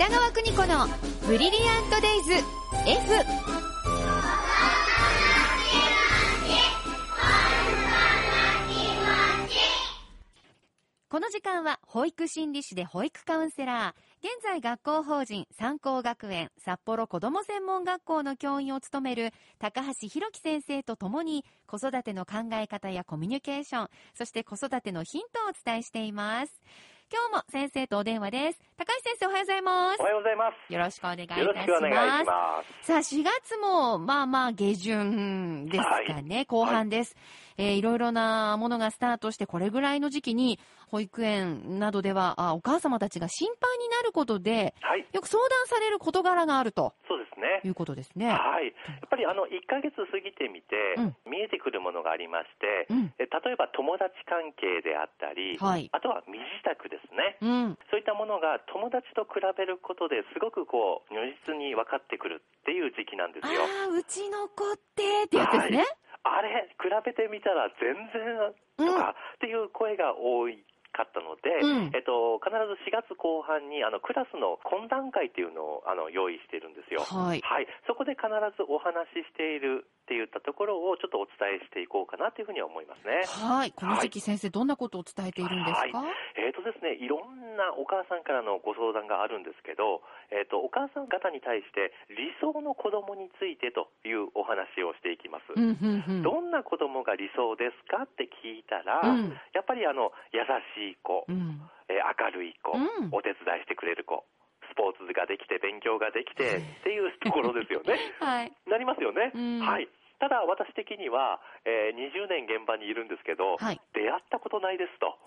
北川邦子のブリリアントデイズ F この時間は保育心理士で保育カウンセラー、現在学校法人三高学園札幌子ども専門学校の教員を務める高橋弘樹先生と共に子育ての考え方やコミュニケーション、そして子育てのヒントをお伝えしています。今日も先生とお電話です。高橋先生おはようございますお。はようございます。よろしくお願いいたしよろしくお願います。します。さあ、4月も、まあまあ、下旬ですかね、後半です。えーいろいろなものがスタートして、これぐらいの時期に、保育園などでは、あお母様たちが心配になることで、はい、よく相談される事柄があるとそうね。いうことですね。はい。やっぱりあの、1ヶ月過ぎてみて、うん見えてくるものがありまして、うん。え例えば友達関係であったり、はい。あとは身支度ですね。うん。そういったものが友達と比べることですごくこう、如実に分かってくるっていう時期なんですよ。ああ、うちの子って、ってやつですね。あれ、比べてみたら全然とかっていう声が多い。かったので、うんえっと、必ず4月後半にあのクラスの懇談会っていうのをあの用意しているんですよ。はい。はい、そこで必ずお話ししているっていったところをちょっとお伝えしていこうかなというふうには思いますね。はい。この時期先生、どんなことを伝えているんですか、えーとですね、いろんなお母さんからのご相談があるんですけど、えー、とお母さん方に対して理想の子供についてというお話をしていきます。うん、うん、うん。どんな子供が理想ですかって聞いたら、うんやっぱりあの優しい子、うん。えー明るい子、うんお手伝いしてくれる子、スポーツができて勉強ができてっていうところですよね。はい。なりますよね。うんはい。ただ私的には、えー20年現場にいるんですけど、はい出会ったことないですと。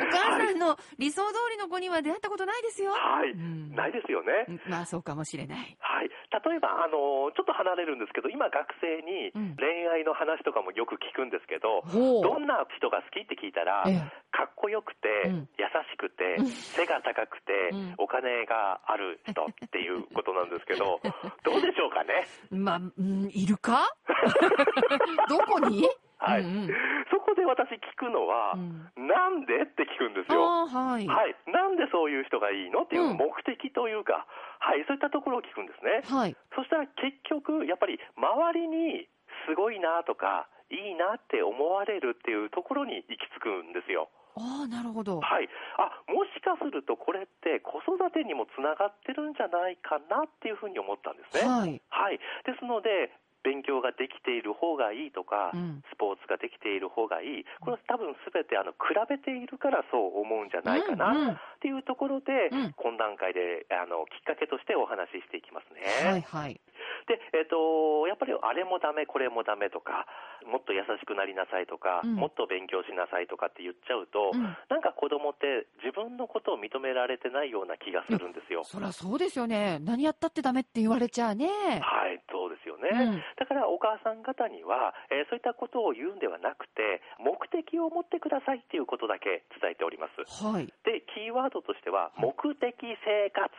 お母さんの理想通りの子には出会ったことないですよ。はい。うんないですよね。うんまあそうかもしれない。はい。例えば、あのーちょっと離れるんですけど、今学生にうん。恋愛の話とかもよく聞くんですけど、ほう。どんな人が好きって聞いたら、ええ。かっこよくて、うん。優しくて、うん。背が高くて、うん。お金がある人っていうことなんですけど、どうでしょうかね？まあ、うん、いるか？どこに？はい、うんうん。そこで私聞くのは、うんなんでって聞くんですよ。はい。はい、なんでそういう人がいいのっていううん目的というか、はい、そういったところを聞くんですね。はい。そしたら結局、やっぱり周りにすごいなとか、いいなって思われるっていうところに行き着くんですよ。ああ、なるほど。はい。あ、もしかするとこれって子育てにもつながってるんじゃないかなっていうふうに思ったんですね。はい。はい。ですので、勉強ができている方がいいとか、うんスポーツができている方がいい、これは多分すべてあの比べているからそう思うんじゃないかうんうんなっていうところで、うん懇談会であのきっかけとしてお話ししていきますね。はい、はい。で、えっ、と、やっぱりあれもダメ、これもダメとか、もっと優しくなりなさいとか、うんもっと勉強しなさいとかって言っちゃうと、うんなんか子供って自分のことを認められてないような気がするんですよ。そりゃそうですよね。何やったってダメって言われちゃうね。はい、そうですよね。うんだからお母さん方には、えーそういったことを言うんではなくて、目的を持ってくださいっていうことだけ伝えております。はい。で、キーワードとしては、目的生活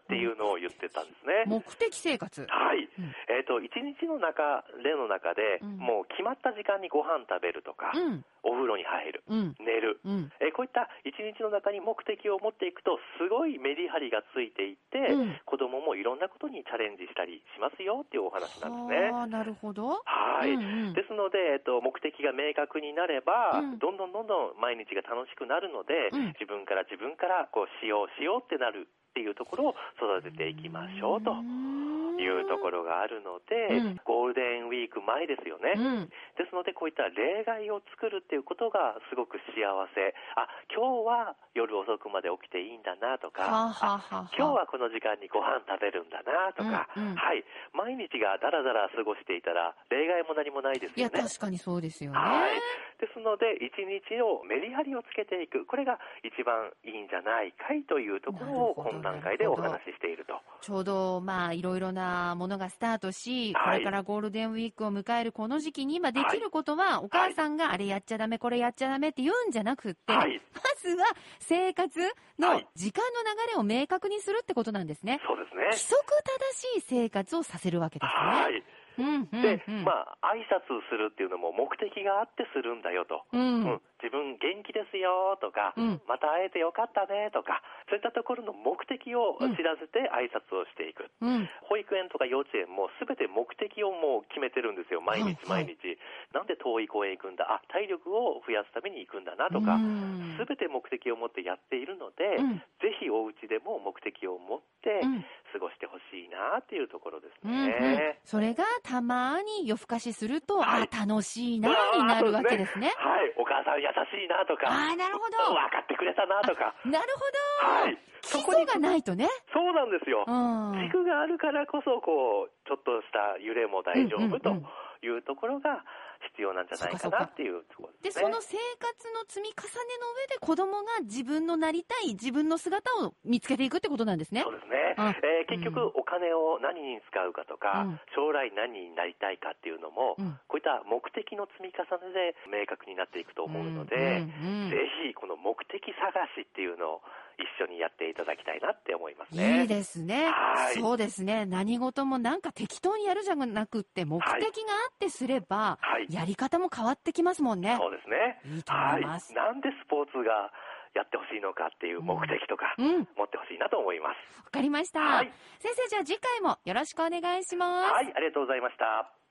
っていうのを言ってたんですね。目的生活。はい。うんえっ、と、一日の中、例の中で、うんもう決まった時間にご飯食べるとか、うん。お風呂に入る、うん。寝る。うん。えーこういった一日の中に目的を持っていくと、すごいメリハリがついていて、うん子供もいろんなことにチャレンジしたりしますよっていうお話なんですね。なるほど。はい、うんうん。ですので、えっと、目的が明確になれば、うん。どんどんどんどん毎日が楽しくなるので、うん。自分から自分からこうしようしようってなるっていうところを育てていきましょうというところがあるので、うんゴールデンウィーク前ですよね。うん。ですので、こういった例外を作るっていうことがすごく幸せ。あ、今日は夜遅くまで起きていいんだなとか、はあ、はあはあ、今日はこの時間にご飯食べるんだなとか、うんうんはい。毎日がだらだら過ごしていたら、例外も何もないですいや、よね。確かにそうですよね。はい。ですので、一日をメリハリをつけていく。これが一番いいんじゃないかいというところをなるほど懇談会でお話ししていると。ちょうど、まあ、いろいろなものがスタートし、こはいれからゴールデンウィークを迎えるこの時期に今できることは、お母さんがあれやっちゃダメ、これやっちゃダメって言うんじゃなくって、はいまずは生活はのい時間の流れを明確にするってことなんですね。そうですね。規則正しい生活をさせるわけですね。はい。うん、うん。で、うん、まあ、挨拶するっていうのも目的があってするんだよと。うん。うん自分元気ですよとか、うんまた会えてよかったねとか、そういったところの目的を知らせて挨拶をしていく。うん。保育園とか幼稚園もすべて目的をもう決めてるんですよ、毎日はい毎日。なんで遠い公園行くんだ、あ、体力を増やすために行くんだなとかう、んすべて目的を持ってやっているので、うんぜひお家でも目的を持ってうん過ごしてほしいなっていうところですね。それがたまに夜更かしすると、はいあ、楽しいな、になるわけですね。はい、お母さん優しいなとか、ああ、なるほど。分かってくれたなとか、なるほど。はい、基そこに礎がないとね。そうなんですよ。うん。軸があるからこそ、こう、ちょっとした揺れも大丈夫とうんうんいうところが必要なんじゃないかなっていうところで、ですね。その生活の積み重ねの上で子供が自分のなりたい自分の姿を見つけていくってことなんですね。そう。ですね、あえー結局うん、お金を何に使うかとか、うん。将来何になりたいかっていうのも、うん。こういった目的の積み重ねで明確になっていくと思うので、うんうんうん。ぜひこの目的探しっていうのを一緒にやっていただきたいなって思いますね。いいですねはい。そうですね。何事もなんか適当にやるじゃなくって、目的があってすれば、はいやり方も変わってきますもんね。そうですね。いいと思いますはい。なんでスポーツがやってほしいのかっていう目的とか、うん。持ってほしいなと思います。わかりました。はい先生、じゃあ次回もよろしくお願いします。はい、ありがとうございました。